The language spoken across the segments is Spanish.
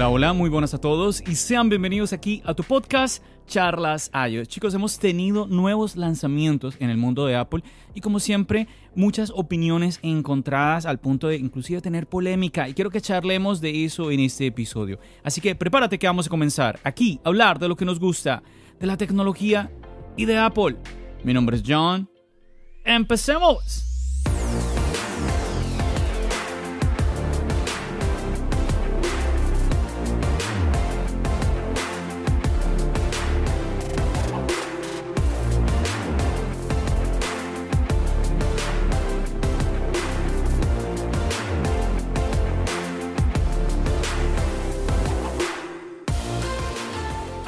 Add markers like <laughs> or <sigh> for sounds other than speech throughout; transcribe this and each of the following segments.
Hola, hola, muy buenas a todos y sean bienvenidos aquí a tu podcast Charlas iOS. Chicos, hemos tenido nuevos lanzamientos en el mundo de Apple y como siempre, muchas opiniones encontradas al punto de inclusive tener polémica y quiero que charlemos de eso en este episodio. Así que prepárate que vamos a comenzar aquí a hablar de lo que nos gusta, de la tecnología y de Apple. Mi nombre es John. ¡Empecemos!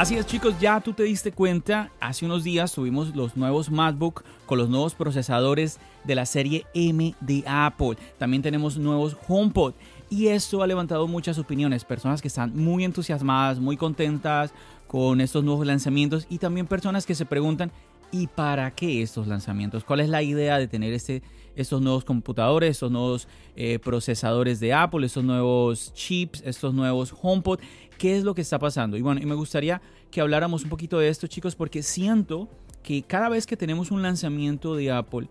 Así es chicos, ya tú te diste cuenta, hace unos días tuvimos los nuevos MacBook con los nuevos procesadores de la serie M de Apple. También tenemos nuevos HomePod. Y esto ha levantado muchas opiniones, personas que están muy entusiasmadas, muy contentas con estos nuevos lanzamientos. Y también personas que se preguntan ¿y para qué estos lanzamientos? ¿Cuál es la idea de tener estos nuevos computadores, estos nuevos eh, procesadores de Apple, estos nuevos chips, estos nuevos HomePod? qué es lo que está pasando. Y bueno, me gustaría que habláramos un poquito de esto, chicos, porque siento que cada vez que tenemos un lanzamiento de Apple,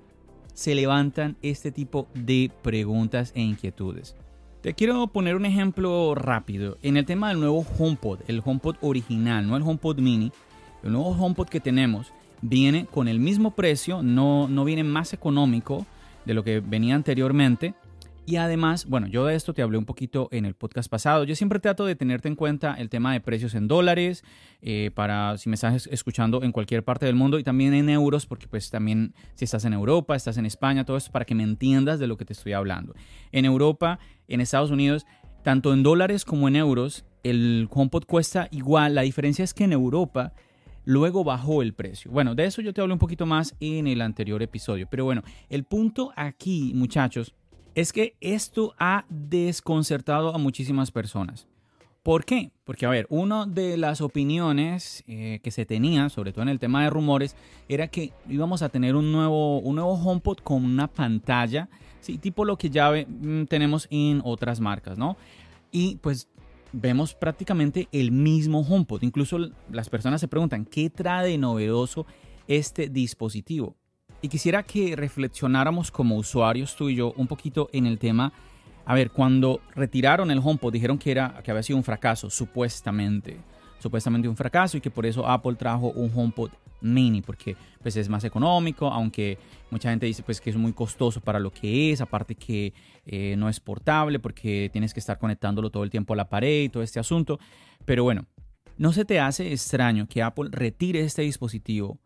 se levantan este tipo de preguntas e inquietudes. Te quiero poner un ejemplo rápido. En el tema del nuevo HomePod, el HomePod original, no el HomePod mini, el nuevo HomePod que tenemos viene con el mismo precio, no, no viene más económico de lo que venía anteriormente, y además, bueno, yo de esto te hablé un poquito en el podcast pasado. Yo siempre trato de tenerte en cuenta el tema de precios en dólares, eh, para si me estás escuchando en cualquier parte del mundo y también en euros, porque pues también si estás en Europa, estás en España, todo esto para que me entiendas de lo que te estoy hablando. En Europa, en Estados Unidos, tanto en dólares como en euros, el HomePod cuesta igual. La diferencia es que en Europa luego bajó el precio. Bueno, de eso yo te hablé un poquito más en el anterior episodio. Pero bueno, el punto aquí, muchachos, es que esto ha desconcertado a muchísimas personas. ¿Por qué? Porque, a ver, una de las opiniones eh, que se tenía, sobre todo en el tema de rumores, era que íbamos a tener un nuevo, un nuevo HomePod con una pantalla, sí, tipo lo que ya mm, tenemos en otras marcas, ¿no? Y pues vemos prácticamente el mismo HomePod. Incluso las personas se preguntan, ¿qué trae de novedoso este dispositivo? Y quisiera que reflexionáramos como usuarios tú y yo un poquito en el tema. A ver, cuando retiraron el HomePod dijeron que, era, que había sido un fracaso, supuestamente. Supuestamente un fracaso y que por eso Apple trajo un HomePod mini porque pues es más económico, aunque mucha gente dice pues que es muy costoso para lo que es, aparte que eh, no es portable porque tienes que estar conectándolo todo el tiempo a la pared y todo este asunto. Pero bueno, ¿no se te hace extraño que Apple retire este dispositivo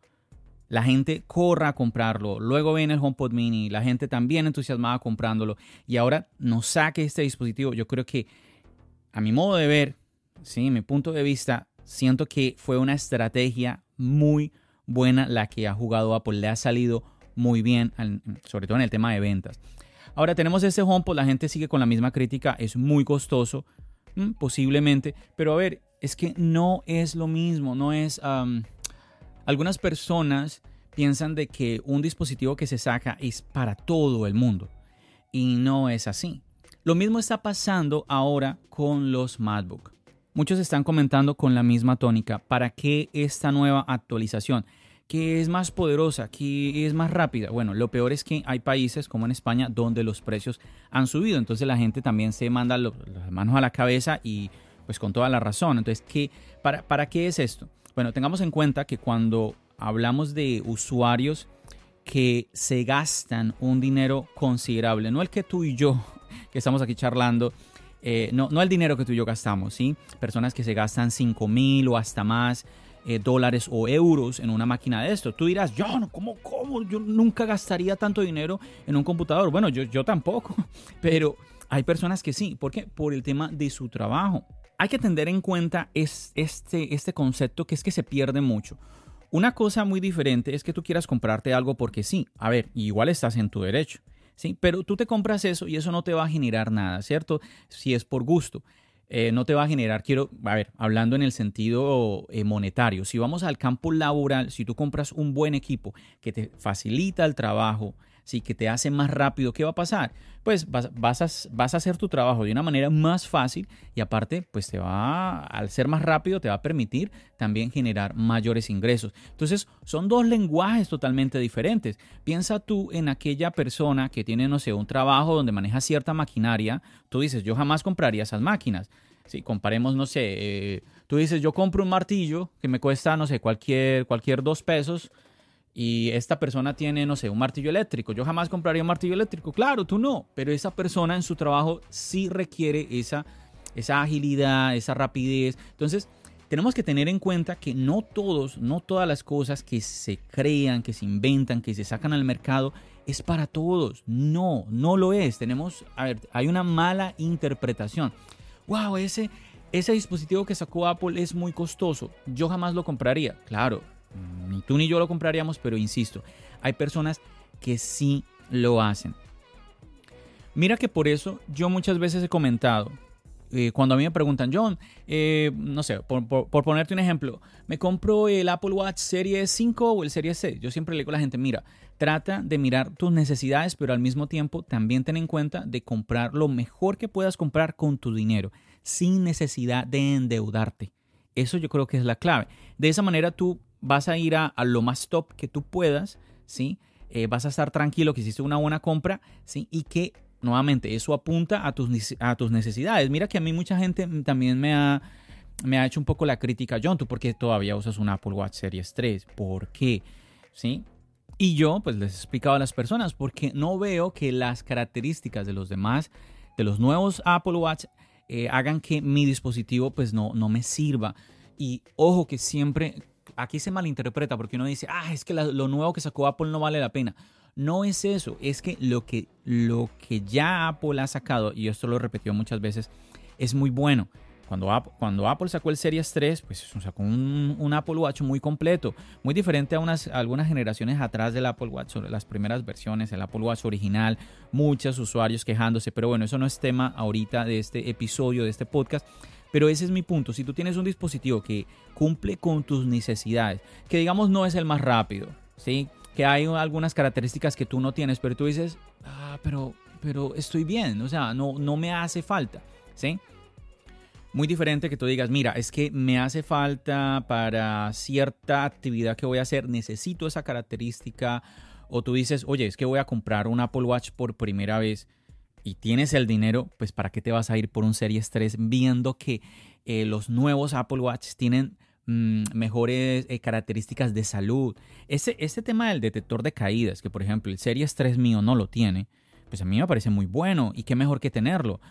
la gente corra a comprarlo. Luego ven el HomePod Mini, la gente también entusiasmada comprándolo. Y ahora nos saque este dispositivo. Yo creo que, a mi modo de ver, sí, mi punto de vista, siento que fue una estrategia muy buena la que ha jugado Apple. Le ha salido muy bien, sobre todo en el tema de ventas. Ahora tenemos este HomePod, la gente sigue con la misma crítica, es muy costoso, mm, posiblemente, pero a ver, es que no es lo mismo, no es... Algunas personas piensan de que un dispositivo que se saca es para todo el mundo y no es así. Lo mismo está pasando ahora con los MacBook. Muchos están comentando con la misma tónica, ¿para qué esta nueva actualización? que es más poderosa, que es más rápida. Bueno, lo peor es que hay países como en España donde los precios han subido, entonces la gente también se manda las manos a la cabeza y pues con toda la razón. Entonces, ¿qué, para, ¿para qué es esto? Bueno, tengamos en cuenta que cuando hablamos de usuarios que se gastan un dinero considerable, no el que tú y yo, <laughs> que estamos aquí charlando, eh, no, no el dinero que tú y yo gastamos, ¿sí? Personas que se gastan 5 mil o hasta más eh, dólares o euros en una máquina de esto. Tú dirás, yo, ¿cómo, ¿cómo? Yo nunca gastaría tanto dinero en un computador. Bueno, yo, yo tampoco, <laughs> pero hay personas que sí. ¿Por qué? Por el tema de su trabajo. Hay que tener en cuenta es, este, este concepto que es que se pierde mucho. Una cosa muy diferente es que tú quieras comprarte algo porque sí. A ver, igual estás en tu derecho. Sí, pero tú te compras eso y eso no te va a generar nada, ¿cierto? Si es por gusto. Eh, no te va a generar, quiero, a ver, hablando en el sentido eh, monetario, si vamos al campo laboral, si tú compras un buen equipo que te facilita el trabajo, sí, que te hace más rápido, ¿qué va a pasar? Pues vas, vas, a, vas a hacer tu trabajo de una manera más fácil y aparte, pues te va, al ser más rápido, te va a permitir también generar mayores ingresos. Entonces, son dos lenguajes totalmente diferentes. Piensa tú en aquella persona que tiene, no sé, un trabajo donde maneja cierta maquinaria. Tú dices, yo jamás compraría esas máquinas. Si comparemos, no sé, eh, tú dices, yo compro un martillo que me cuesta, no sé, cualquier, cualquier dos pesos y esta persona tiene, no sé, un martillo eléctrico. Yo jamás compraría un martillo eléctrico. Claro, tú no, pero esa persona en su trabajo sí requiere esa, esa agilidad, esa rapidez. Entonces, tenemos que tener en cuenta que no todos, no todas las cosas que se crean, que se inventan, que se sacan al mercado, es para todos. No, no lo es. Tenemos, a ver, hay una mala interpretación. Wow, ese, ese dispositivo que sacó Apple es muy costoso. Yo jamás lo compraría. Claro, ni tú ni yo lo compraríamos, pero insisto, hay personas que sí lo hacen. Mira que por eso yo muchas veces he comentado, eh, cuando a mí me preguntan, John, eh, no sé, por, ponerte un ejemplo, me compro el Apple Watch Serie 5 o el Serie 6. Yo siempre le digo a la gente, mira, trata de mirar tus necesidades, pero al mismo tiempo también ten en cuenta de comprar lo mejor que puedas comprar con tu dinero, sin necesidad de endeudarte. Eso yo creo que es la clave. De esa manera tú vas a ir a, lo más top que tú puedas, ¿sí? Eh, vas a estar tranquilo que hiciste una buena compra, ¿sí? Y que nuevamente eso apunta a tus, a tus necesidades. Mira que a mí mucha gente también me ha, me ha hecho un poco la crítica, John, ¿tú por qué todavía usas un Apple Watch Series 3? ¿Por qué? ¿Sí? Y yo pues les he explicado a las personas porque no veo que las características de los demás, de los nuevos Apple Watch, eh, hagan que mi dispositivo pues no, no me sirva. Y ojo que siempre aquí se malinterpreta porque uno dice, ah, es que lo nuevo que sacó Apple no vale la pena. No es eso, es que lo que, lo que ya Apple ha sacado, y esto lo repetió muchas veces, es muy bueno. Cuando Apple, cuando Apple sacó el Series 3, pues sacó un, Apple Watch muy completo, muy diferente a, unas, algunas generaciones atrás del Apple Watch, las primeras versiones, el Apple Watch original, muchos usuarios quejándose, pero bueno, eso no es tema ahorita de este episodio, de este podcast. Pero ese es mi punto. Si tú tienes un dispositivo que cumple con tus necesidades, que digamos no es el más rápido, ¿sí? Que hay algunas características que tú no tienes, pero tú dices, ah, pero, pero estoy bien, o sea, no, no me hace falta, ¿sí? Muy diferente que tú digas, mira, es que me hace falta para cierta actividad que voy a hacer, necesito esa característica. O tú dices, oye, es que voy a comprar un Apple Watch por primera vez y tienes el dinero, pues ¿para qué te vas a ir por un Series 3 viendo que eh, los nuevos Apple Watch tienen mm, mejores eh, características de salud? Ese, ese tema del detector de caídas, que por ejemplo el Series 3 mío no lo tiene, pues a mí me parece muy bueno y qué mejor que tenerlo.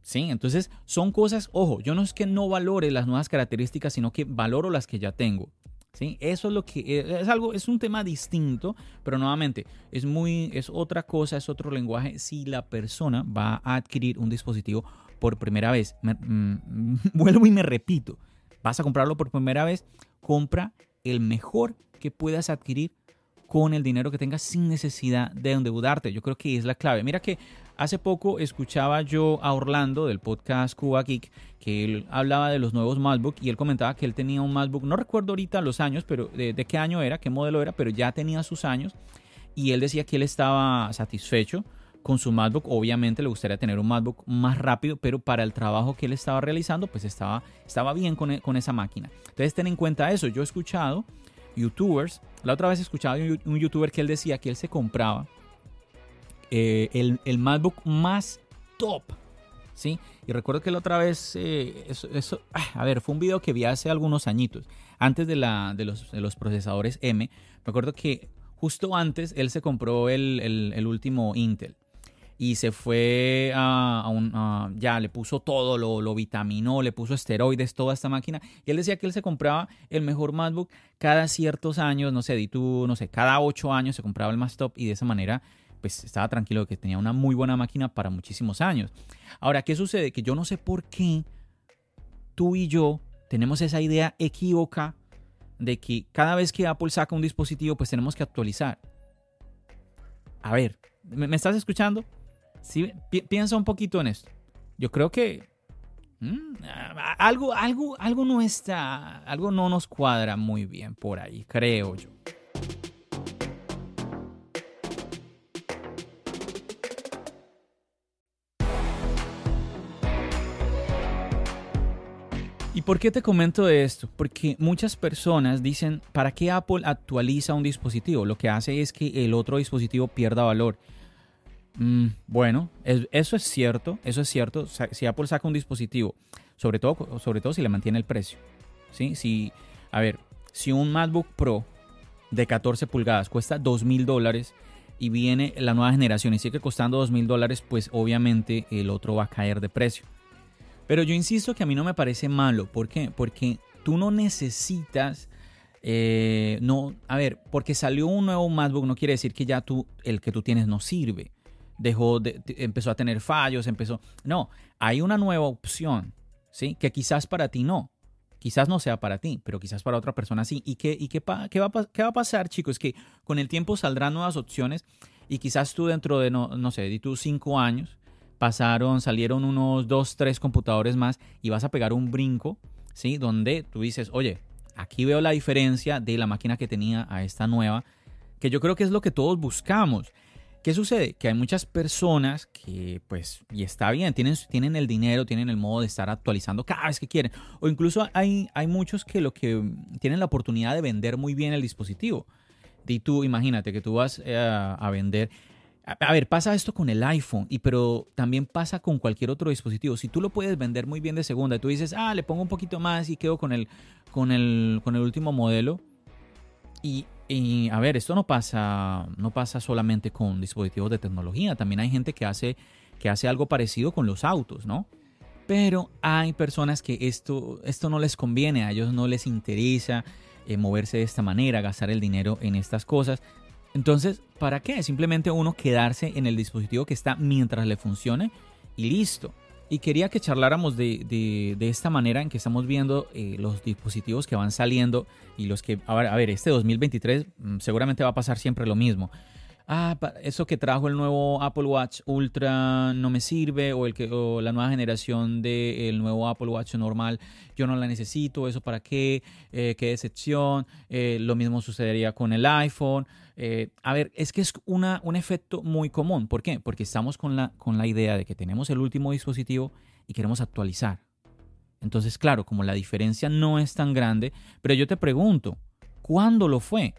Sí, entonces son cosas, ojo, yo no es que no valore las nuevas características, sino que valoro las que ya tengo. ¿Sí? Eso es lo que eh, es algo, es un tema distinto, pero nuevamente es muy, es otra cosa, es otro lenguaje si la persona va a adquirir un dispositivo por primera vez. Mm, <laughs> vuelvo y me repito, vas a comprarlo por primera vez, compra el mejor que puedas adquirir con el dinero que tengas sin necesidad de endeudarte. Yo creo que es la clave. Mira que hace poco escuchaba yo a Orlando del podcast Cuba Geek que él hablaba de los nuevos MacBook y él comentaba que él tenía un MacBook, no recuerdo ahorita los años, pero de, qué año era, qué modelo era, pero ya tenía sus años y él decía que él estaba satisfecho con su MacBook. Obviamente le gustaría tener un MacBook más rápido, pero para el trabajo que él estaba realizando, pues estaba, estaba bien con, con esa máquina. Entonces ten en cuenta eso. Yo he escuchado youtubers. La otra vez escuchaba un youtuber que él decía que él se compraba eh, el, MacBook más top. ¿Sí? Y recuerdo que la otra vez, eh, eso, ah, a ver, fue un video que vi hace algunos añitos, antes de, la, de, los, de los procesadores M. Me acuerdo que justo antes él se compró el, el, último Intel. Y se fue a, un, ya le puso todo, lo, lo, vitaminó, le puso esteroides, toda esta máquina. Y él decía que él se compraba el mejor MacBook cada ciertos años, no sé, di tú, no sé, cada ocho años se compraba el más top y de esa manera pues estaba tranquilo que tenía una muy buena máquina para muchísimos años. Ahora, ¿qué sucede? Que yo no sé por qué tú y yo tenemos esa idea equívoca de que cada vez que Apple saca un dispositivo, pues tenemos que actualizar. A ver, ¿me, estás escuchando? Piensa un poquito en esto. Yo creo que mm, algo, algo, algo no está, algo no nos cuadra muy bien por ahí, creo yo. ¿Y por qué te comento de esto? Porque muchas personas dicen, ¿para qué Apple actualiza un dispositivo? Lo que hace es que el otro dispositivo pierda valor. Mm, bueno, eso es cierto, eso es cierto. Si Apple saca un dispositivo, sobre todo, sobre todo si le mantiene el precio. ¿sí? Si, a ver, si un MacBook Pro de 14 pulgadas cuesta 2 mil dólares y viene la nueva generación y sigue costando 2 mil dólares, pues obviamente el otro va a caer de precio. Pero yo insisto que a mí no me parece malo. ¿Por qué? Porque tú no necesitas... Eh, no, a ver, porque salió un nuevo MacBook no quiere decir que ya tú, el que tú tienes no sirve dejó de, empezó a tener fallos, empezó... No, hay una nueva opción, ¿sí? Que quizás para ti no. Quizás no sea para ti, pero quizás para otra persona sí. ¿Y qué, y qué, qué, va, qué va a pasar, chicos? Que con el tiempo saldrán nuevas opciones y quizás tú dentro de, no, no sé, de tus cinco años, pasaron, salieron unos dos, tres computadores más y vas a pegar un brinco, ¿sí? Donde tú dices, oye, aquí veo la diferencia de la máquina que tenía a esta nueva, que yo creo que es lo que todos buscamos. ¿Qué sucede? Que hay muchas personas que, pues, y está bien, tienen, tienen el dinero, tienen el modo de estar actualizando cada vez que quieren. O incluso hay, hay muchos que lo que tienen la oportunidad de vender muy bien el dispositivo. Y tú, imagínate que tú vas eh, a vender. A, ver, pasa esto con el iPhone, y pero también pasa con cualquier otro dispositivo. Si tú lo puedes vender muy bien de segunda y tú dices, ah, le pongo un poquito más y quedo con el, con el, con el último modelo. Y a ver, esto no pasa, no pasa solamente con dispositivos de tecnología, también hay gente que hace, que hace algo parecido con los autos, ¿no? Pero hay personas que esto, esto no les conviene, a ellos no les interesa eh, moverse de esta manera, gastar el dinero en estas cosas. Entonces, ¿para qué? Simplemente uno quedarse en el dispositivo que está mientras le funcione y listo. Y quería que charláramos de, esta manera en que estamos viendo eh, los dispositivos que van saliendo y los que, a ver, a ver, este 2023 mm, seguramente va a pasar siempre lo mismo. Ah, eso que trajo el nuevo Apple Watch Ultra no me sirve o, el que, la nueva generación del nuevo Apple Watch normal yo no la necesito, eso para qué, eh, qué decepción. Eh, lo mismo sucedería con el iPhone. Eh, a ver, es que es una, un efecto muy común. ¿Por qué? Porque estamos con la, con la idea de que tenemos el último dispositivo y queremos actualizar. Entonces, claro, como la diferencia no es tan grande, pero yo te pregunto, ¿cuándo lo fue?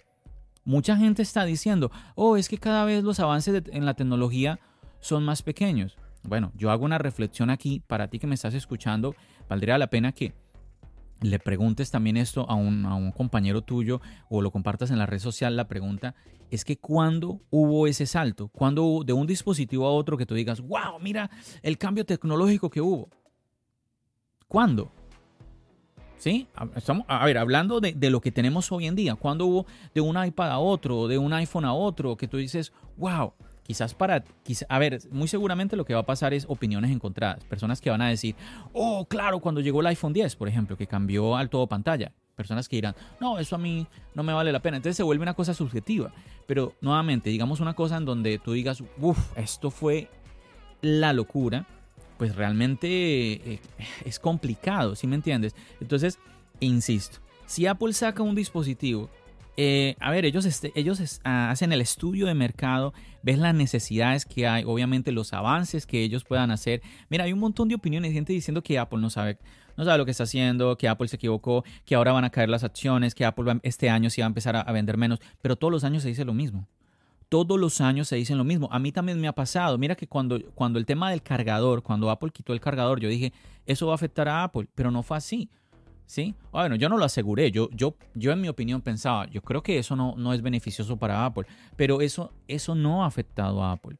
Mucha gente está diciendo, oh, es que cada vez los avances en la tecnología son más pequeños. Bueno, yo hago una reflexión aquí para ti que me estás escuchando. Valdría la pena que le preguntes también esto a un, compañero tuyo o lo compartas en la red social, la pregunta es que cuando hubo ese salto, cuando hubo de un dispositivo a otro que tú digas, wow, mira el cambio tecnológico que hubo. ¿Cuándo? ¿Sí? Estamos, a ver, hablando de, lo que tenemos hoy en día, ¿cuándo hubo de un iPad a otro, de un iPhone a otro, que tú dices, wow, quizás para, a ver, muy seguramente lo que va a pasar es opiniones encontradas. Personas que van a decir, oh, claro, cuando llegó el iPhone 10, por ejemplo, que cambió al todo pantalla. Personas que dirán, no, eso a mí no me vale la pena. Entonces se vuelve una cosa subjetiva. Pero nuevamente, digamos una cosa en donde tú digas, uff, esto fue la locura, pues realmente eh, es complicado, ¿sí me entiendes? Entonces, insisto, si Apple saca un dispositivo eh, a ver, ellos, este, ellos ah, hacen el estudio de mercado, ves las necesidades que hay, obviamente los avances que ellos puedan hacer. Mira, hay un montón de opiniones, gente diciendo que Apple no sabe, no sabe lo que está haciendo, que Apple se equivocó, que ahora van a caer las acciones, que Apple este año sí va a empezar a, vender menos, pero todos los años se dice lo mismo. Todos los años se dicen lo mismo. A mí también me ha pasado. Mira que cuando, cuando el tema del cargador, cuando Apple quitó el cargador, yo dije, eso va a afectar a Apple, pero no fue así. ¿sí? Bueno, yo no lo aseguré, yo, yo, yo en mi opinión pensaba, yo creo que eso no, no es beneficioso para Apple, pero eso, eso no ha afectado a Apple.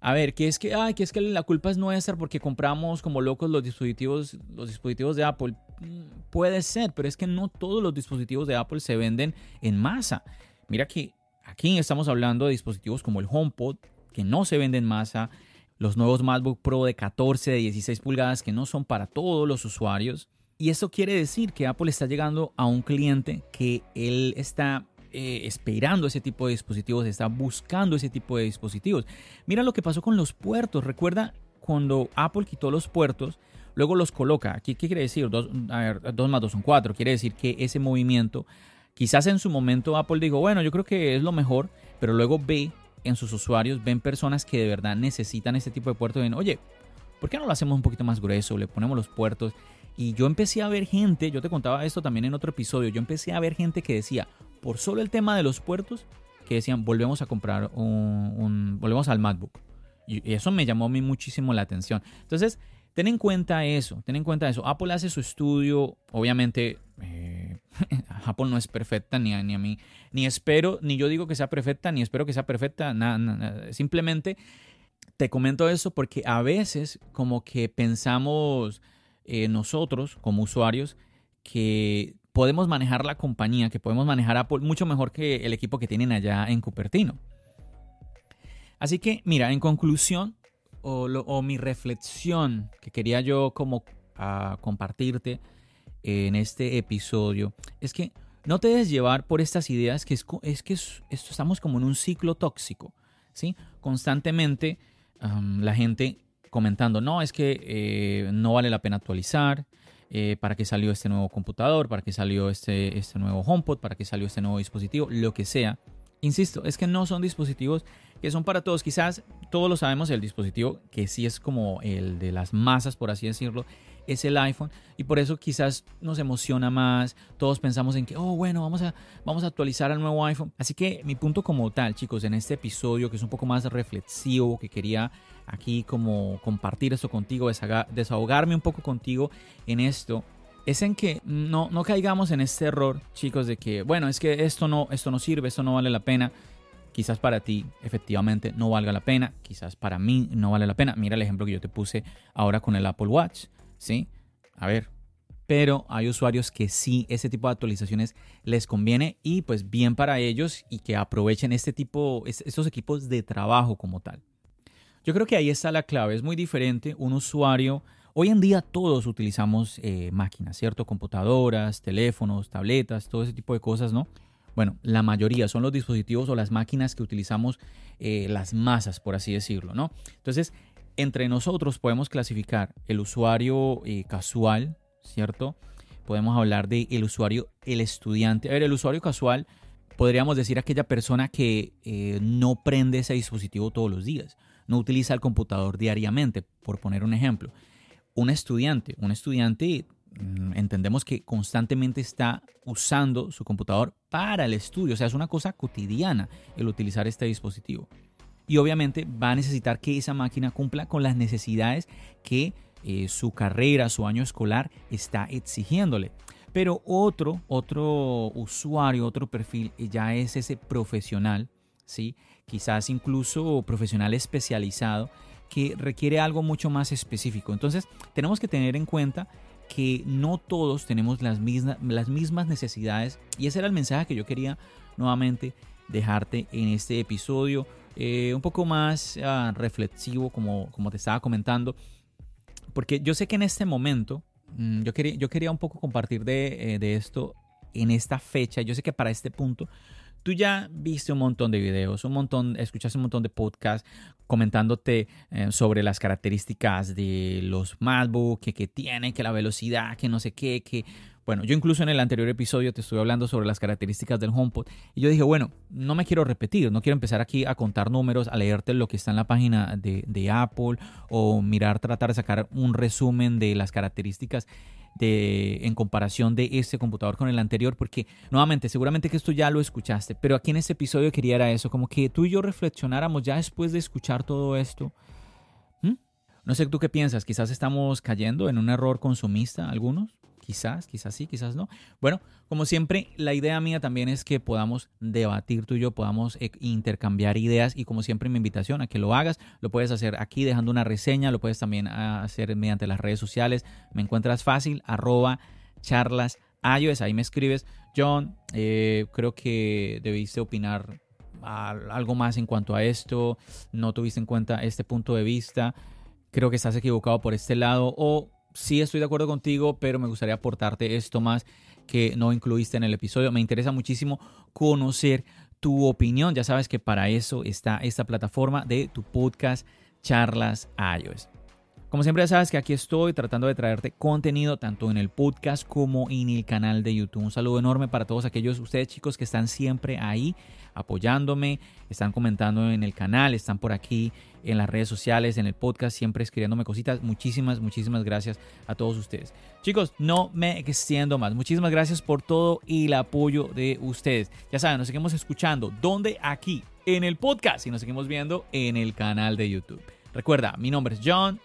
a ver, que es que, ay, que es que la culpa es nuestra porque compramos como locos los dispositivos, los dispositivos de Apple. Mm, puede ser, pero es que no todos los dispositivos de Apple se venden en masa. Mira que aquí estamos hablando de dispositivos como el HomePod, que no se venden en masa, los nuevos MacBook Pro de 14, de 16 pulgadas, que no son para todos los usuarios. Y eso quiere decir que Apple está llegando a un cliente que él está eh, esperando ese tipo de dispositivos, está buscando ese tipo de dispositivos. Mira lo que pasó con los puertos. Recuerda cuando Apple quitó los puertos, luego los coloca. ¿qué quiere decir? 2 más 2 son 4. Quiere decir que ese movimiento, quizás en su momento Apple dijo, bueno, yo creo que es lo mejor, pero luego ve en sus usuarios, ven personas que de verdad necesitan este tipo de puertos ven, oye, ¿por qué no lo hacemos un poquito más grueso? Le ponemos los puertos. Y yo empecé a ver gente, yo te contaba esto también en otro episodio, yo empecé a ver gente que decía, por solo el tema de los puertos, que decían, volvemos a comprar un, volvemos al MacBook. Y eso me llamó a mí muchísimo la atención. Entonces, ten en cuenta eso, ten en cuenta eso. Apple hace su estudio, obviamente, <laughs> Apple no es perfecta, ni a, ni a mí, ni espero, ni yo digo que sea perfecta, ni espero que sea perfecta, nada, simplemente te comento eso porque a veces como que pensamos eh, nosotros como usuarios que podemos manejar la compañía, que podemos manejar Apple mucho mejor que el equipo que tienen allá en Cupertino. Así que, mira, en conclusión, o, mi reflexión que quería yo como ah, compartirte en este episodio, es que no te dejes llevar por estas ideas que es, que estamos como en un ciclo tóxico, ¿sí? Constantemente la gente comentando, no, es que eh, no vale la pena actualizar, eh, para qué salió este nuevo computador, para qué salió este, este nuevo HomePod, para qué salió este nuevo dispositivo, lo que sea. Insisto, es que no son dispositivos que son para todos. Quizás todos lo sabemos, el dispositivo que sí es como el de las masas, por así decirlo, es el iPhone y por eso quizás nos emociona más. Todos pensamos en que, oh, bueno, vamos a, vamos a actualizar al nuevo iPhone. Así que mi punto como tal, chicos, en este episodio que es un poco más reflexivo, que quería aquí como compartir esto contigo, desahogarme un poco contigo en esto, es en que no, no caigamos en este error, chicos, de que, bueno, es que esto no, esto no sirve, esto no vale la pena. Quizás para ti efectivamente no valga la pena, quizás para mí no vale la pena. Mira el ejemplo que yo te puse ahora con el Apple Watch. ¿Sí? A ver, pero hay usuarios que sí, ese tipo de actualizaciones les conviene y pues bien para ellos y que aprovechen este tipo, estos equipos de trabajo como tal. Yo creo que ahí está la clave, es muy diferente un usuario. Hoy en día todos utilizamos eh, máquinas, ¿cierto? Computadoras, teléfonos, tabletas, todo ese tipo de cosas, ¿no? Bueno, la mayoría son los dispositivos o las máquinas que utilizamos eh, las masas, por así decirlo, ¿no? Entonces, entre nosotros podemos clasificar el usuario eh, casual, ¿cierto? Podemos hablar de el usuario, el estudiante. A ver, el usuario casual podríamos decir aquella persona que eh, no prende ese dispositivo todos los días, no utiliza el computador diariamente, por poner un ejemplo. Un estudiante, un estudiante mm, entendemos que constantemente está usando su computador para el estudio, o sea, es una cosa cotidiana el utilizar este dispositivo y obviamente va a necesitar que esa máquina cumpla con las necesidades que eh, su carrera, su año escolar está exigiéndole. Pero otro, otro usuario, otro perfil eh, ya es ese profesional, ¿sí? quizás incluso profesional especializado que requiere algo mucho más específico. Entonces tenemos que tener en cuenta que no todos tenemos las mismas, las mismas necesidades y ese era el mensaje que yo quería nuevamente dejarte en este episodio. Eh, un poco más ah, reflexivo, como, como te estaba comentando, porque yo sé que en este momento, mm, yo, quería, yo quería un poco compartir de, eh, de esto en esta fecha, yo sé que para este punto tú ya viste un montón de videos, un montón, escuchaste un montón de podcasts comentándote eh, sobre las características de los MacBook, que, que tienen, que la velocidad, que no sé qué, que bueno, yo incluso en el anterior episodio te estuve hablando sobre las características del HomePod y yo dije, bueno, no me quiero repetir, no quiero empezar aquí a contar números, a leerte lo que está en la página de, Apple o mirar, tratar de sacar un resumen de las características en comparación de este computador con el anterior, porque nuevamente, seguramente que esto ya lo escuchaste, pero aquí en este episodio quería era eso, como que tú y yo reflexionáramos ya después de escuchar todo esto. No sé tú qué piensas, quizás estamos cayendo en un error consumista algunos Quizás, quizás sí, quizás no. Bueno, como siempre, la idea mía también es que podamos debatir tú y yo, podamos eh, intercambiar ideas y como siempre mi invitación a que lo hagas, lo puedes hacer aquí dejando una reseña, lo puedes también hacer mediante las redes sociales. Me encuentras fácil, arroba charlas ahí me escribes. John, eh, creo que debiste opinar algo más en cuanto a esto, no tuviste en cuenta este punto de vista, creo que estás equivocado por este lado o sí estoy de acuerdo contigo, pero me gustaría aportarte esto más que no incluiste en el episodio. Me interesa muchísimo conocer tu opinión. Ya sabes que para eso está esta plataforma de tu podcast Charlas iOS. Como siempre ya sabes que aquí estoy tratando de traerte contenido tanto en el podcast como en el canal de YouTube. Un saludo enorme para todos aquellos ustedes chicos que están siempre ahí apoyándome, están comentando en el canal, están por aquí en las redes sociales, en el podcast, siempre escribiéndome cositas. Muchísimas, muchísimas gracias a todos ustedes. Chicos, no me extiendo más. Muchísimas gracias por todo y el apoyo de ustedes. Ya saben, nos seguimos escuchando. ¿Dónde? Aquí, en el podcast y nos seguimos viendo en el canal de YouTube. Recuerda, mi nombre es John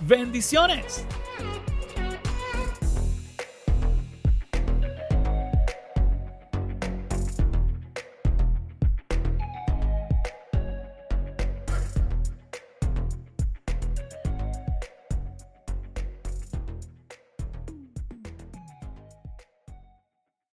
Bendiciones.